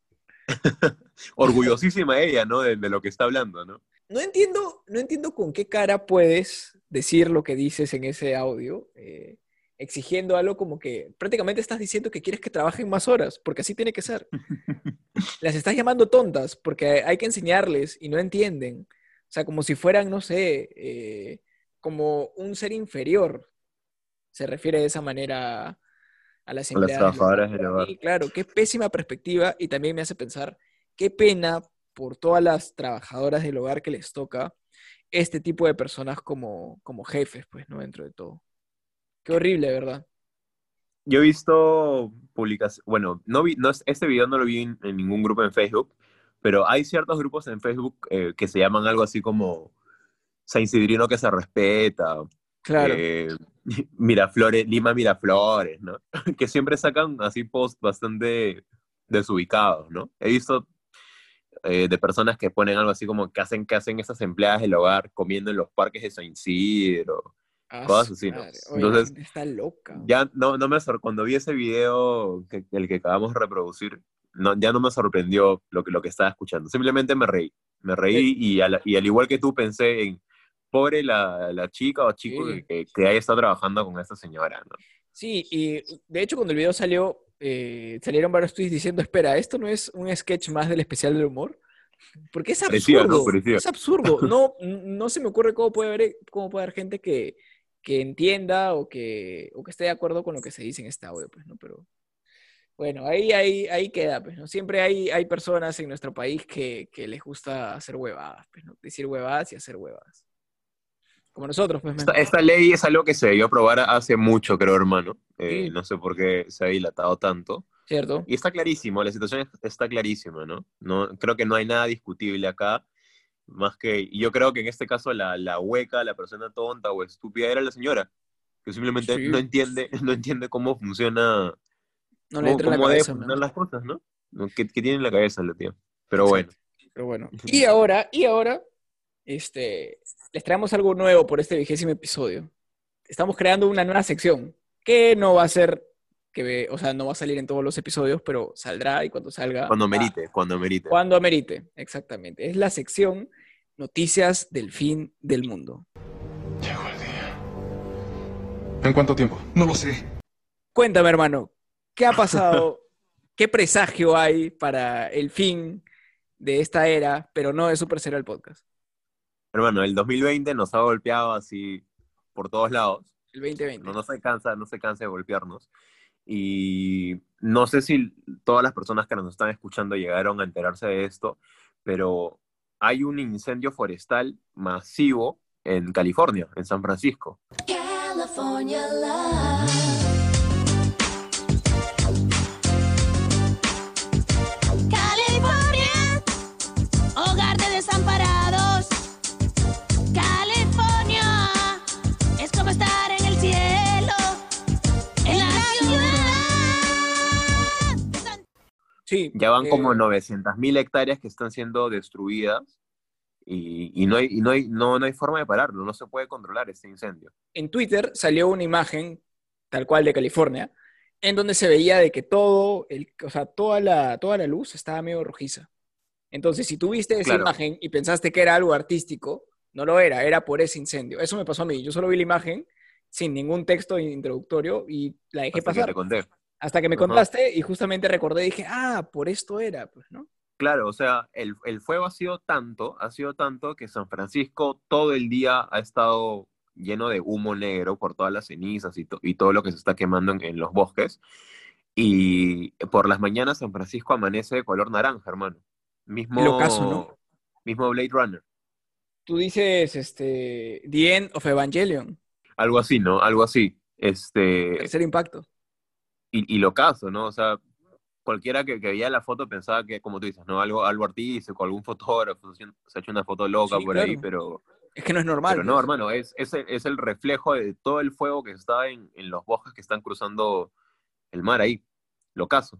Orgullosísima ella, ¿no? De, lo que está hablando, ¿no? No entiendo, no entiendo con qué cara puedes decir lo que dices en ese audio. Eh, exigiendo algo como que prácticamente estás diciendo que quieres que trabajen más horas, porque así tiene que ser. Las estás llamando tontas porque hay que enseñarles y no entienden. O sea, como si fueran, no sé, eh, como un ser inferior. Se refiere de esa manera a las A las trabajadoras hogar. del hogar. Y claro, qué pésima perspectiva y también me hace pensar, qué pena por todas las trabajadoras del hogar que les toca este tipo de personas como, como jefes, pues, ¿no? Dentro de todo. Qué horrible, ¿verdad? Yo he visto publicaciones, bueno, no vi, no, es- este video no lo vi en, en ningún grupo en Facebook, pero hay ciertos grupos en Facebook eh, que se llaman algo así como San Isidrino que se respeta, Claro. eh, Miraflores, Lima Miraflores, ¿no? Que siempre sacan así posts bastante desubicados, ¿no? He visto eh, de personas que ponen algo así como que hacen, que hacen esas empleadas del hogar comiendo en los parques de San Isidro. Ah, cosas su así, ¿no? madre. Oye, la Entonces, está loca. Ya no, no me sor- cuando vi ese video, que, el que acabamos de reproducir, no, ya no me sorprendió lo que, lo que estaba escuchando. Simplemente me reí. Me reí y al, y al igual que tú pensé en, pobre la, la chica o chico Sí. que, que haya estado trabajando con esta señora, ¿no? Sí, y de hecho cuando el video salió, eh, salieron varios tweets diciendo, espera, ¿esto no es un sketch más del especial del humor? Porque es absurdo, ¿no? Es absurdo. No, no se me ocurre cómo puede haber, cómo puede haber gente que, que entienda o que, o que esté de acuerdo con lo que se dice en este audio, pues, ¿no? Pero bueno, ahí, ahí, ahí queda, pues, ¿no? Siempre hay, hay personas en nuestro país que, que les gusta hacer huevadas, pues, ¿no? Decir huevadas y hacer huevadas. Como nosotros, pues, Esta, esta ley es algo que se debió aprobar hace mucho, creo, hermano. Eh, Sí. No sé por qué se ha dilatado tanto. ¿cierto? Y está clarísimo, la situación es- está clarísima, ¿no? no creo que no hay nada discutible acá, más que, y yo creo que en este caso la, la hueca, la persona tonta o estúpida era la señora, que simplemente Sí. no entiende, no entiende cómo funciona, No le cómo, entra en la cómo cabeza, men. funcionar las cosas, ¿no? ¿Qué, qué tiene en la cabeza la tía? Pero bueno, Pero bueno. Y ahora, y ahora, este, les traemos algo nuevo por este vigésimo episodio. Estamos creando una nueva sección que no va a ser, que, o sea, no va a salir en todos los episodios, pero saldrá y cuando salga. cuando va- merite, cuando merite. Cuando amerite, exactamente. Es la sección Noticias del Fin del Mundo. Llegó el día. ¿En cuánto tiempo? No lo sé. Cuéntame, hermano, ¿qué ha pasado? ¿Qué presagio hay para el fin de esta era, pero no de Super Serial Podcast? Hermano, el 2020 nos ha golpeado así por todos lados. El 2020. no, no se cansa, no se cansa de golpearnos. Y no sé si todas las personas que nos están escuchando llegaron a enterarse de esto, pero hay un incendio forestal masivo en California, en San Francisco. California. Sí. Ya van eh, como 900.000 hectáreas que están siendo destruidas y, y no, hay, y no, hay, no, no hay forma de pararlo, no se puede controlar este incendio. en Twitter salió una imagen, tal cual de California, en donde se veía de que todo, el, o sea, toda la, toda la luz estaba medio rojiza. Entonces, si tú viste esa Claro. imagen y pensaste que era algo artístico, no lo era, era por ese incendio. Eso me pasó a mí. Yo solo vi la imagen sin ningún texto introductorio y la dejé Hasta pasar. Hasta que me Ajá. contaste y justamente recordé y dije, ah, por esto era, pues, ¿no? Claro, o sea, el, el fuego ha sido tanto, ha sido tanto que San Francisco todo el día ha estado lleno de humo negro por todas las cenizas y, to- y todo lo que se está quemando en, en los bosques. Y por las mañanas San Francisco amanece de color naranja, hermano. Mismo, locazo, ¿no? mismo Blade Runner. Tú dices, este, The End of Evangelion, Algo así, ¿no? Algo así. Este, tercer impacto. Y, y lo caso, ¿no? O sea, cualquiera que, que veía la foto pensaba que, como tú dices, ¿no? Algo, algo artístico, algún fotógrafo se ha hecho una foto loca Sí, por ahí, claro. pero, Es que no es normal. pero no, pues. hermano, es, es, el, es el reflejo de todo el fuego que está en, en los bosques que están cruzando el mar ahí. Lo caso.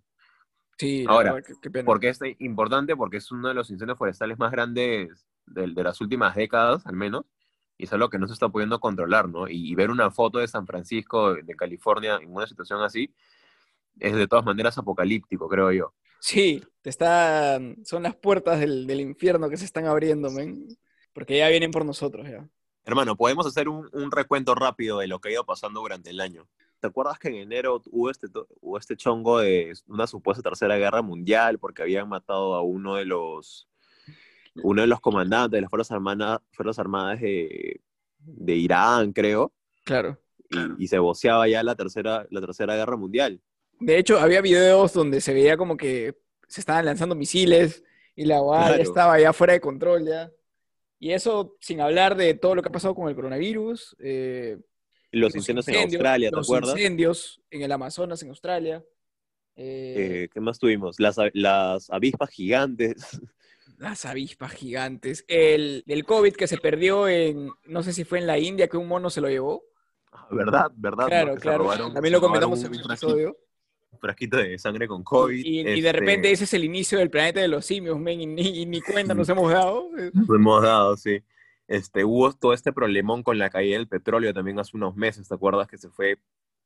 Sí, Ahora, verdad, qué- qué pena. ¿Por qué es importante? Porque es uno de los incendios forestales más grandes de, de las últimas décadas, al menos, y es algo que no se está pudiendo controlar, ¿no? Y, y ver una foto de San Francisco, de California, en una situación así, es de todas maneras apocalíptico, creo yo. Sí, te están, son las puertas del, del infierno que se están abriendo, men. Porque ya vienen por nosotros, ya. Hermano, podemos hacer un, un recuento rápido de lo que ha ido pasando durante el año. ¿Te acuerdas que en enero hubo este, hubo este chongo de una supuesta tercera guerra mundial porque habían matado a uno de los uno de los comandantes de las Fuerzas Armadas, Fuerzas Armadas de, de Irán, creo, Claro. y, y se voceaba ya la tercera, la tercera guerra mundial. De hecho, había videos donde se veía como que se estaban lanzando misiles y la UA ya Claro. estaba ya fuera de control ya. Y eso sin hablar de todo lo que ha pasado con el coronavirus, eh, Los los incendios en incendios, Australia, ¿te los acuerdas? incendios en el Amazonas, en Australia. eh, Eh, ¿Qué más tuvimos? Las, las avispas gigantes. las avispas gigantes. El, el COVID que se perdió en, no sé si fue en la India, que un mono se lo llevó. ¿Verdad? ¿Verdad? Claro, claro. robaron- También lo comentamos en el episodio. Un frasquito de sangre con COVID. Y, y de este, repente ese es el inicio del planeta de los simios, men, y ni, y ni cuenta nos hemos dado. Lo hemos dado, sí. Este, hubo todo este problemón con la caída del petróleo también hace unos meses, ¿te acuerdas? Que se fue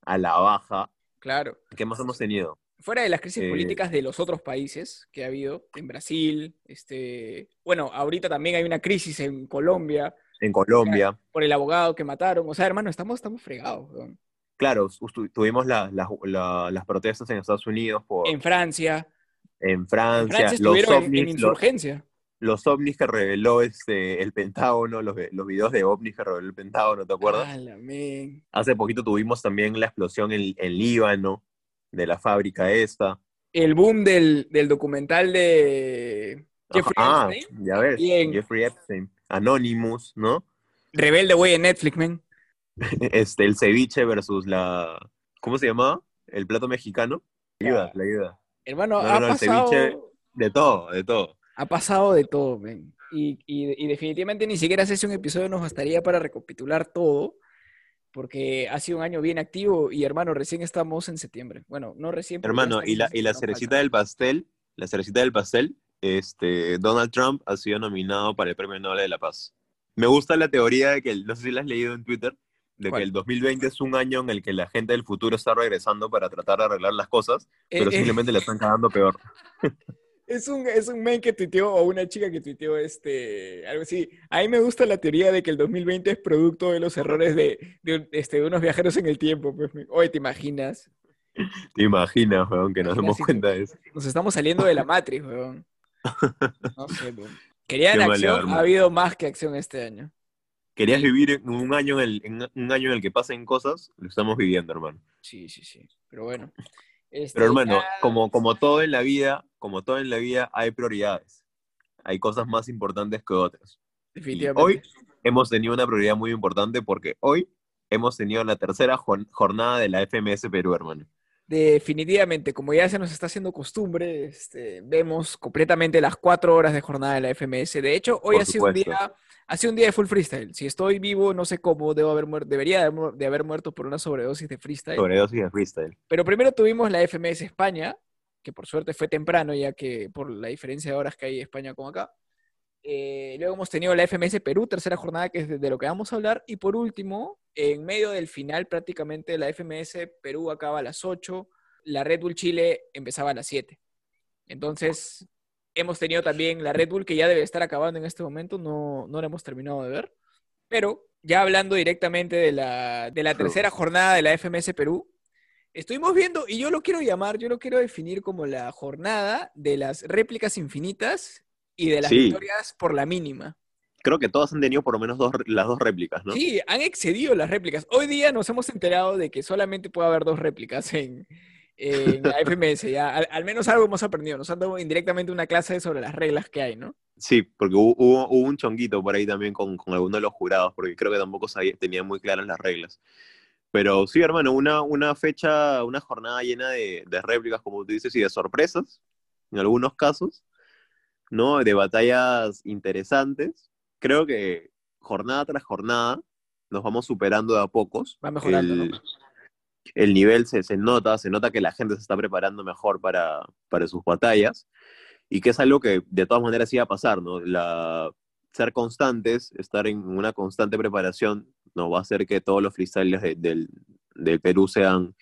a la baja. Claro. ¿Qué más hemos tenido? Fuera de las crisis Eh, políticas de los otros países que ha habido, en Brasil, este, bueno, ahorita también hay una crisis en Colombia En Colombia. por el abogado que mataron. O sea, hermano, estamos, estamos fregados. weón. Claro, tu- tuvimos la- la- la- las protestas en Estados Unidos, por, En Francia, en en Francia, Francia los estuvieron en- en, ovnis, los, insurgencia. los ovnis que reveló este, el Pentágono, los, los videos de ovnis que reveló el Pentágono, ¿te acuerdas? Hace poquito tuvimos también la explosión en, en Líbano, de la fábrica esta. El boom del, del documental de Jeffrey ah, Epstein. ya ves. Jeffrey Epstein, Anonymous, ¿no? Rebelde, güey, en Netflix, men. Este, el ceviche versus la, ¿cómo se llamaba? El plato mexicano. La ayuda, la ayuda. Hermano, No, ha no, no, el pasado... ceviche, de todo, de todo. Ha pasado de todo, men. Y, y- y definitivamente ni siquiera si un episodio nos bastaría para recapitular todo, porque ha sido un año bien activo y hermano, recién estamos en septiembre. Bueno, no recién. Hermano, y la, y la cerecita del pastel, la cerecita del pastel, este, Donald Trump ha sido nominado para el Premio Nobel de la Paz. Me gusta la teoría de que, no sé si la has leído en Twitter, de ¿Cuál? que el 2020 es un año en el que la gente del futuro está regresando para tratar de arreglar las cosas, pero Eh, eh. simplemente le están cagando peor. Es un, es un men que tuiteó, o una chica que tuiteó este, algo así. A mí me gusta la teoría de que el 2020 es producto de los errores de, este, de unos viajeros en el tiempo. Pues. Oye, ¿te imaginas? ¿Te imaginas, weón, que nos demos cuenta de eso? Nos estamos saliendo de la Matrix, weón. No sé, weón. Querían acción, ha habido más que acción este año. ¿Querías vivir un año en, el, en un año en el que pasen cosas? Lo estamos viviendo, hermano. Sí, sí, sí. Pero bueno. Este, Pero hermano, ya- como, como todo en la vida, como todo en la vida, hay prioridades. Hay cosas más importantes que otras. Y definitivamente. hoy hemos tenido una prioridad muy importante porque hoy hemos tenido la tercera jor- jornada de la FMS Perú, hermano. Definitivamente, como ya se nos está haciendo costumbre, este, vemos completamente las cuatro horas de jornada de la FMS. De hecho, hoy ha sido, un día, ha sido un día de full freestyle. Si estoy vivo, no sé cómo, debo haber muerto, debería de, haber mu- de haber muerto por una sobredosis de freestyle. Sobredosis de freestyle. Pero primero tuvimos la FMS España, que por suerte fue temprano, ya que por la diferencia de horas que hay España con acá. Eh, luego hemos tenido la FMS Perú, tercera jornada, que es de, lo que vamos a hablar. Y por último, en medio del final prácticamente, la FMS Perú acaba a las 8, la Red Bull Chile empezaba a las 7. Entonces, hemos tenido también la Red Bull, que ya debe estar acabando en este momento, no, no la hemos terminado de ver. Pero ya hablando directamente de la, de la tercera jornada de la FMS Perú, estuvimos viendo, y yo lo quiero llamar, yo lo quiero definir como la jornada de las réplicas infinitas y de las Sí. victorias por la mínima. Creo que todas han tenido por lo menos dos, las dos réplicas, ¿no? Sí, han excedido las réplicas. Hoy día nos hemos enterado de que solamente puede haber dos réplicas en, en la FMS. Ya, al, al menos algo hemos aprendido. Nos han dado indirectamente una clase sobre las reglas que hay, ¿no? Sí, porque hubo, hubo- hubo un chonguito por ahí también con, con alguno de los jurados, porque creo que tampoco sabía, tenía muy claras las reglas. Pero sí, hermano, una, una fecha, una jornada llena de, de réplicas, como tú dices, y de sorpresas, en algunos casos, ¿no? De batallas interesantes. Creo que jornada tras jornada nos vamos superando de a pocos. Va mejorando, el, ¿no? el nivel se, se nota, se nota que la gente se está preparando mejor para, para sus batallas y que es algo que de todas maneras iba a pasar, ¿no? La, ser constantes, estar en una constante preparación, no va a hacer que todos los freestyles de- del, del Perú sean,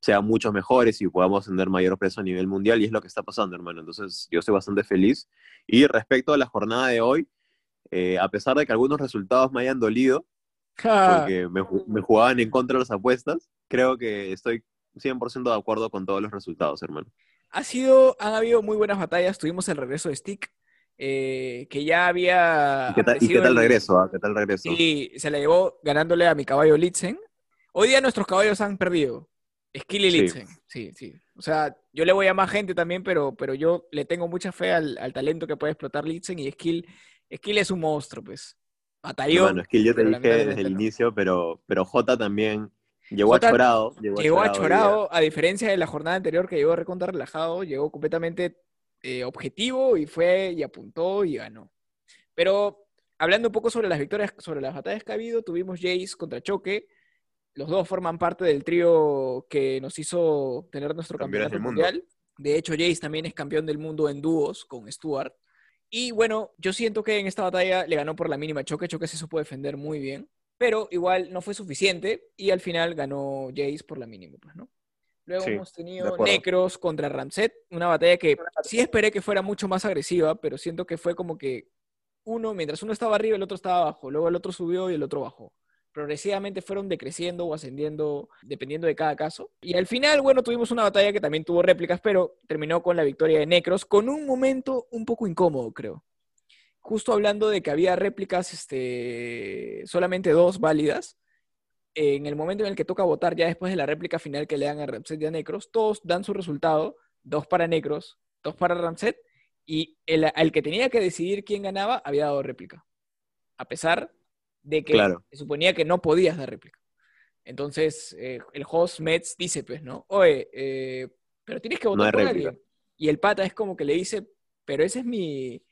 sean mucho mejores y podamos tener mayor peso a nivel mundial y es lo que está pasando, hermano. Entonces yo estoy bastante feliz. Y respecto a la jornada de hoy, eh, a pesar de que algunos resultados me hayan dolido, porque me, ju- me jugaban en contra de las apuestas, creo que estoy 100% de acuerdo con todos los resultados, hermano. Ha sido, han habido muy buenas batallas. Tuvimos el regreso de Stick eh, que ya había... ¿Y qué tal, y qué aparecido tal el- regreso? ah? ¿Qué tal regreso? Sí, se la llevó ganándole a mi caballo Litzen. Hoy día nuestros caballos han perdido. Skill y Sí. Litzen. Sí, sí. O sea, yo le voy a más gente también, pero, pero yo le tengo mucha fe al, al talento que puede explotar Litzen y Skill, Skill es un monstruo, pues. Batalló. Bueno, que yo te dije desde el no. inicio, pero, pero J también llegó Jota achorado. Llegó, Llegó achorado, a diferencia de la jornada anterior que llegó recontra relajado, llegó completamente eh, objetivo y fue y apuntó y ganó. Pero hablando un poco sobre las victorias, sobre las batallas que ha habido, tuvimos Jace contra Choque. Los dos forman parte del trío que nos hizo tener nuestro Campeones campeonato mundial. De hecho, Jace también es campeón del mundo en dúos con Stuart. Y bueno, yo siento que en esta batalla le ganó por la mínima Choque. Choque se supo defender muy bien. Pero igual no fue suficiente y al final ganó Jace por la mínima, pues, ¿no? Luego Sí, hemos tenido. Necros contra Ramset, una batalla que sí esperé que fuera mucho más agresiva, pero siento que fue como que uno, mientras uno estaba arriba, el otro estaba abajo, luego el otro subió y el otro bajó. Progresivamente fueron decreciendo o ascendiendo dependiendo de cada caso. Y al final, bueno, tuvimos una batalla que también tuvo réplicas, pero terminó con la victoria de Necros, con un momento un poco incómodo, creo. Justo hablando de que había réplicas, este, solamente dos válidas, en el momento en el que toca votar, ya después de la réplica final que le dan a Ramset y a Necros, todos dan su resultado, dos para Necros, dos para Ramset, y el, al que tenía que decidir quién ganaba había dado réplica. A pesar de que Claro. se suponía que no podías dar réplica. Entonces, eh, el host Mets dice, pues, ¿no? Oye, eh, pero tienes que votar por réplica. alguien. Y el pata es como que le dice, pero esa es mi,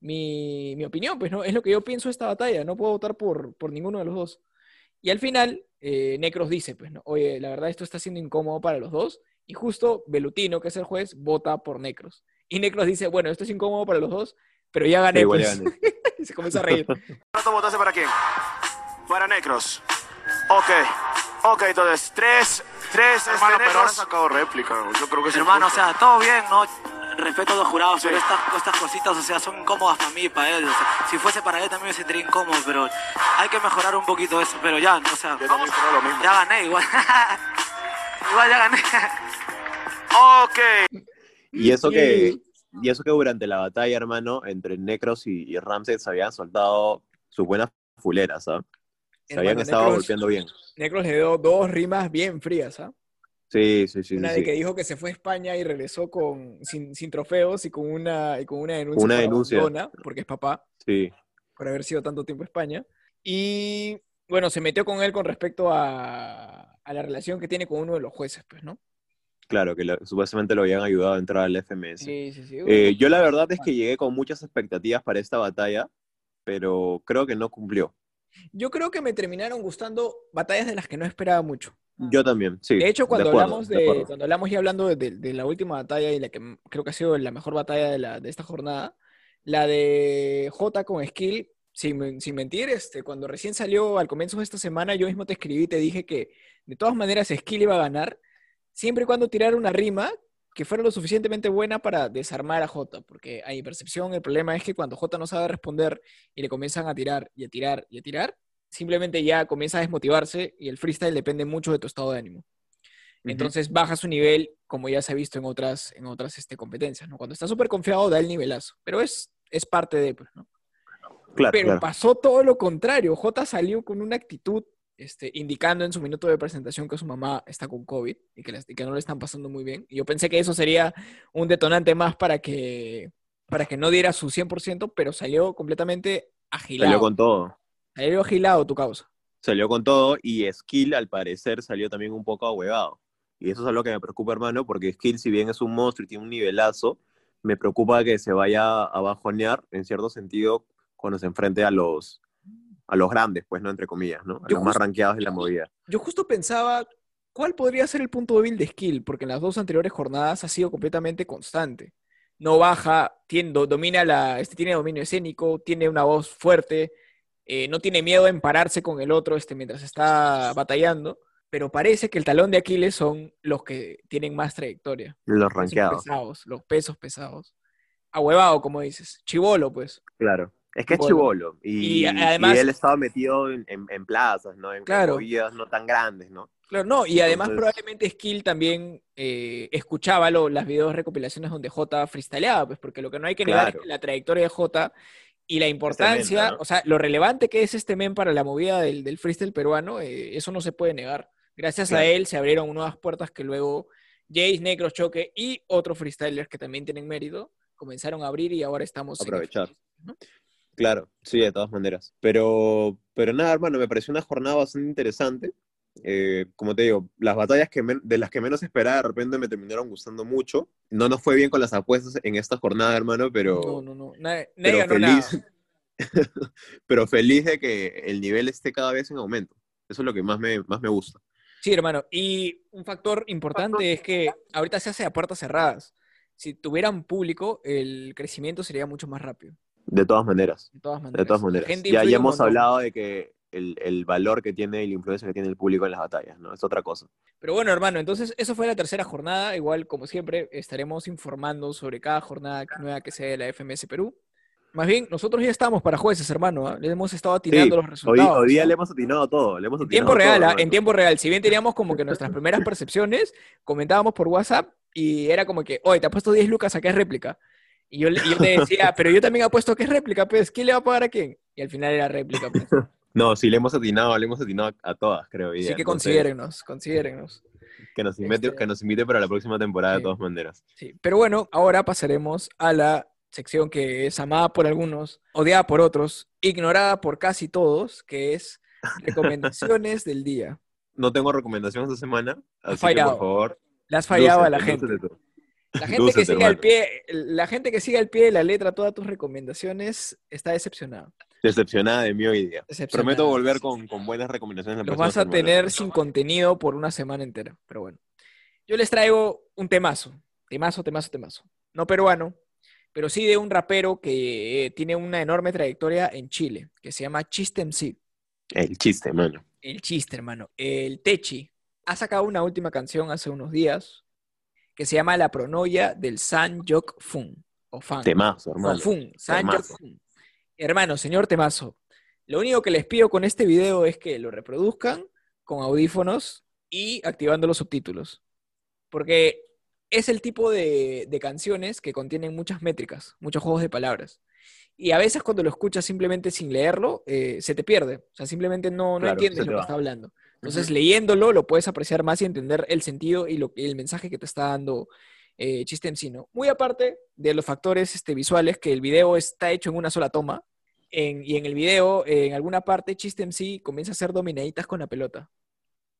mi, mi opinión, pues, ¿no? Es lo que yo pienso de esta batalla, no puedo votar por, por ninguno de los dos. Y al final, eh, Necros dice, pues, ¿no? Oye, la verdad esto está siendo incómodo para los dos. Y justo Belutino, que es el juez, vota por Necros. Y Necros dice, bueno, esto es incómodo para los dos, pero ya gané, Sí, igual pues. ya gané. y se comienza a reír. ¿Cuánto votaste para quién? Para Necros. Ok. Ok, entonces, tres, tres, Hermano, este, pero Necros. sacado réplica. Yo creo que Hermano, o sea, todo bien, ¿no? Respeto a los jurados, pero estas, estas cositas, o sea, son incómodas para mí y para él. o sea, si fuese para él también me sentiría incómodo, pero hay que mejorar un poquito eso. Pero ya, o sea, vamos, ya gané igual. igual ya gané. Ok. Y eso que, y eso que durante la batalla, hermano, entre Necros y, y Ramses se habían soltado sus buenas fuleras, ¿ah? Se Hermano, habían estado Necros- golpeando bien. Necros le dio dos rimas bien frías, ¿ah? Sí, sí, sí. Una sí, de sí. que dijo que se fue a España y regresó con, sin, sin trofeos y con una, y con una denuncia Una denuncia. abandona, porque es papá, Sí. por haber sido tanto tiempo a España. Y bueno, se metió con él con respecto a, a la relación que tiene con uno de los jueces, pues, ¿no? Claro, que lo- supuestamente lo habían ayudado a entrar al FMS. Sí, sí, sí. Eh, yo la verdad es que llegué con muchas expectativas para esta batalla, pero creo que no cumplió. Yo creo que me terminaron gustando batallas de las que no esperaba mucho. Yo también, sí. De hecho, cuando acuerdo, hablamos de de, cuando hablamos ya hablando de, de- de la última batalla y la que creo que ha sido la mejor batalla de, la, de esta jornada, la de J con Skill, sin, sin mentir, este, cuando recién salió al comienzo de esta semana, yo mismo te escribí y te dije que de todas maneras Skill iba a ganar, siempre y cuando tirara una rima que fuera lo suficientemente buena para desarmar a J, porque a mi percepción el problema es que cuando J no sabe responder y le comienzan a tirar y a tirar y a tirar, simplemente ya comienza a desmotivarse y el freestyle depende mucho de tu estado de ánimo. Entonces baja su nivel, como ya se ha visto en otras, en otras este, competencias, ¿no? Cuando está súper confiado da el nivelazo, pero es, es parte de, pues, ¿no? Claro, pero claro. pasó todo lo contrario. J salió con una actitud este, indicando en su minuto de presentación que su mamá está con COVID y que, le- y que no le están pasando muy bien. Y yo pensé que eso sería un detonante más para que, para que no diera su 100%, pero salió completamente agilado. Salió con todo. Salió agilado tu causa. Salió con todo y Skill al parecer salió también un poco ahuevado. Y eso es algo que me preocupa, hermano, porque Skill, si bien es un monstruo y tiene un nivelazo, me preocupa que se vaya a bajonear, en cierto sentido, cuando se enfrente a los, a los grandes, pues, ¿no? Entre comillas, ¿no? A Yo los más rankeados de la movida. Yo justo pensaba, ¿cuál podría ser el punto débil de Skill? Porque en las dos anteriores jornadas ha sido completamente constante. No baja, tiene, do- domina la, este, tiene dominio escénico, tiene una voz fuerte, eh, no tiene miedo en pararse con el otro este, mientras está batallando, pero parece que el talón de Aquiles son los que tienen más trayectoria. Los Los rankeados. pesados, los pesos pesados. Ahuevado, como dices. Chivolo, pues. Claro. Es que es chivolo. Y, además- y él estaba metido en, en- en plazas, ¿no? En, Claro. movidas no tan grandes, ¿no? Claro, no, y además Entonces- probablemente Skill también eh, escuchaba lo- las videos recopilaciones donde J freestyleaba, pues porque lo que no hay que negar Claro. es que la trayectoria de J y la importancia, ¿no? o sea, lo relevante que es este men para la movida del, del freestyle peruano, eh, eso no se puede negar. Gracias a él se abrieron nuevas puertas que luego Jace, Necros, Choque y otros freestylers que también tienen mérito comenzaron a abrir y ahora estamos en. ¿no? Claro, sí, de todas maneras. Pero, pero nada, hermano, me pareció una jornada bastante interesante. Eh, como te digo, las batallas que de las que menos esperaba de repente me terminaron gustando mucho. No nos fue bien con las apuestas en esta jornada, hermano, pero, No, no, no. Nadie, nadie pero ganó feliz, nada. pero feliz de que el nivel esté cada vez en aumento. Eso es lo que más me, más me gusta. Sí, hermano. Y un factor importante es que ahorita se hace a puertas cerradas. Si tuvieran público, el crecimiento sería mucho más rápido. De todas maneras. De todas De maneras. todas La maneras. Ya, ya hemos hablado de que el, el valor que tiene y la influencia que tiene el público en las batallas, ¿no? Es otra cosa. Pero bueno, hermano, entonces eso fue la tercera jornada. Igual, como siempre, estaremos informando sobre cada jornada nueva que sea de la FMS Perú. Más bien, nosotros ya estamos para jueces, hermano. ¿ah? Le hemos estado atinando los hoy, resultados. hoy día ¿no? le hemos atinado todo. Le hemos En tiempo real, todo, ¿ah? en tiempo real. Si bien teníamos como que nuestras primeras percepciones, comentábamos por WhatsApp y era como que, oye, te apuesto 10 lucas a que es réplica. Y yo, le- y yo le decía, pero yo también apuesto que es réplica, pues, ¿quién le va a pagar a quién? Y al final era réplica, pues. No, sí, le hemos atinado, le hemos atinado a, a todas, creo. Así que Entonces, considérennos, considérennos. Que nos, invite, Este- que nos invite para la próxima temporada Sí. de todas maneras. Sí. Pero bueno, ahora pasaremos a la sección que es amada por algunos, odiada por otros, ignorada por casi todos, que es recomendaciones del día. No tengo recomendación esta semana, así que fallado. por favor. Le has fallado a la gente. tú. La gente, que sigue al hermano. pie, la gente que sigue al pie de la letra todas tus recomendaciones está decepcionada. Decepcionada de mí hoy día. Prometo volver con, con buenas recomendaciones Los vas a semana. tener sin contenido por una semana entera. Pero bueno. Yo les traigo un temazo. Temazo, temazo, temazo. No peruano, pero sí de un rapero que tiene una enorme trayectoria en Chile, que se llama Chiste MC. El chiste, mano. El chiste, hermano. El Techi ha sacado una última canción hace unos días que se llama La Pronoia del San Yok Fun. O Fan. Temazo, hermano. Fun. San Yok Temazo. Fun. Hermano, señor Temazo, lo único que les pido con este video es que lo reproduzcan con audífonos y activando los subtítulos. Porque es el tipo de, de canciones que contienen muchas métricas, muchos juegos de palabras. Y a veces cuando lo escuchas simplemente sin leerlo, eh, se te pierde. O sea, simplemente no, no Claro, entiendes lo que va. está hablando. Entonces, leyéndolo lo puedes apreciar más y entender el sentido y, lo, y el mensaje que te está dando eh, Chiste MC, ¿no? Muy aparte de los factores este, visuales, que el video está hecho en una sola toma, en- y en el video, eh, en alguna parte, Chiste MC comienza a hacer dominaditas con la pelota.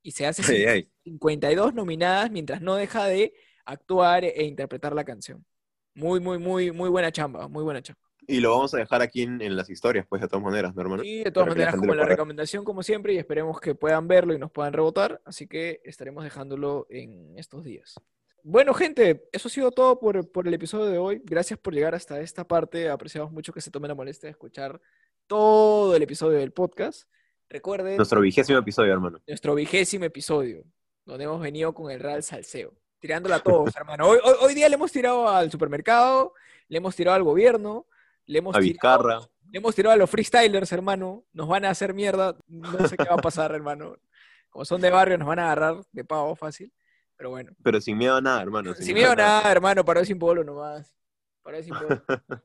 Y se hace Ay, ay. 52 nominadas mientras no deja de actuar e interpretar la canción. Muy, muy, muy, muy buena chamba, muy buena chamba. Y lo vamos a dejar aquí en, en las historias, pues, de todas maneras, ¿no, hermano? Y de todas Para la maneras, gente como la recomendación, como siempre, y esperemos que puedan verlo y nos puedan rebotar. Así que estaremos dejándolo en estos días. Bueno, gente, eso ha sido todo por, por el episodio de hoy. Gracias por llegar hasta esta parte. Apreciamos mucho que se tomen la molestia de escuchar todo el episodio del podcast. Recuerden Nuestro vigésimo episodio, hermano. nuestro vigésimo episodio, donde hemos venido con el Real Salseo, tirándola a todos, hermano. Hoy, hoy, hoy día le hemos tirado al supermercado, le hemos tirado al gobierno, le hemos A tirado, Vizcarra. le hemos tirado a los freestylers, hermano. Nos van a hacer mierda, no sé qué va a pasar, hermano. Como son de barrio, nos van a agarrar de pavo fácil, pero bueno. Pero sin miedo a nada, hermano. Sin miedo a nada, hermano, paró sin polo nomás. Paró sin polo.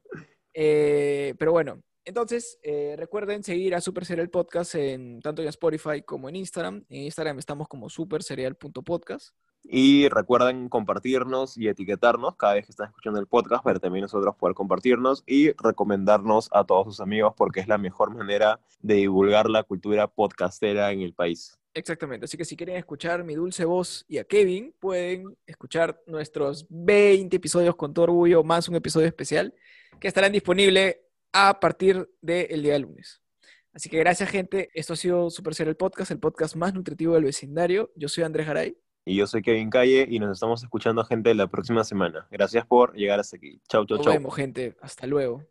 Eh, pero bueno, entonces eh, recuerden seguir a Super Serial Podcast en tanto en Spotify como en Instagram. En Instagram estamos como superserial.podcast. Y recuerden compartirnos y etiquetarnos cada vez que están escuchando el podcast para también nosotros poder compartirnos y recomendarnos a todos sus amigos porque es la mejor manera de divulgar la cultura podcastera en el país. Exactamente, así que si quieren escuchar mi dulce voz y a Kevin, pueden escuchar nuestros 20 episodios con todo orgullo, más un episodio especial, que estarán disponibles a partir del día lunes. Así que gracias, gente. Esto ha sido Super Serial Podcast, el podcast más nutritivo del vecindario. Yo soy Andrés Garay. Y yo soy Kevin Calle y nos estamos escuchando gente la próxima semana. Gracias por llegar hasta aquí. Chau, chau, Nos chau. vemos, gente. Hasta luego.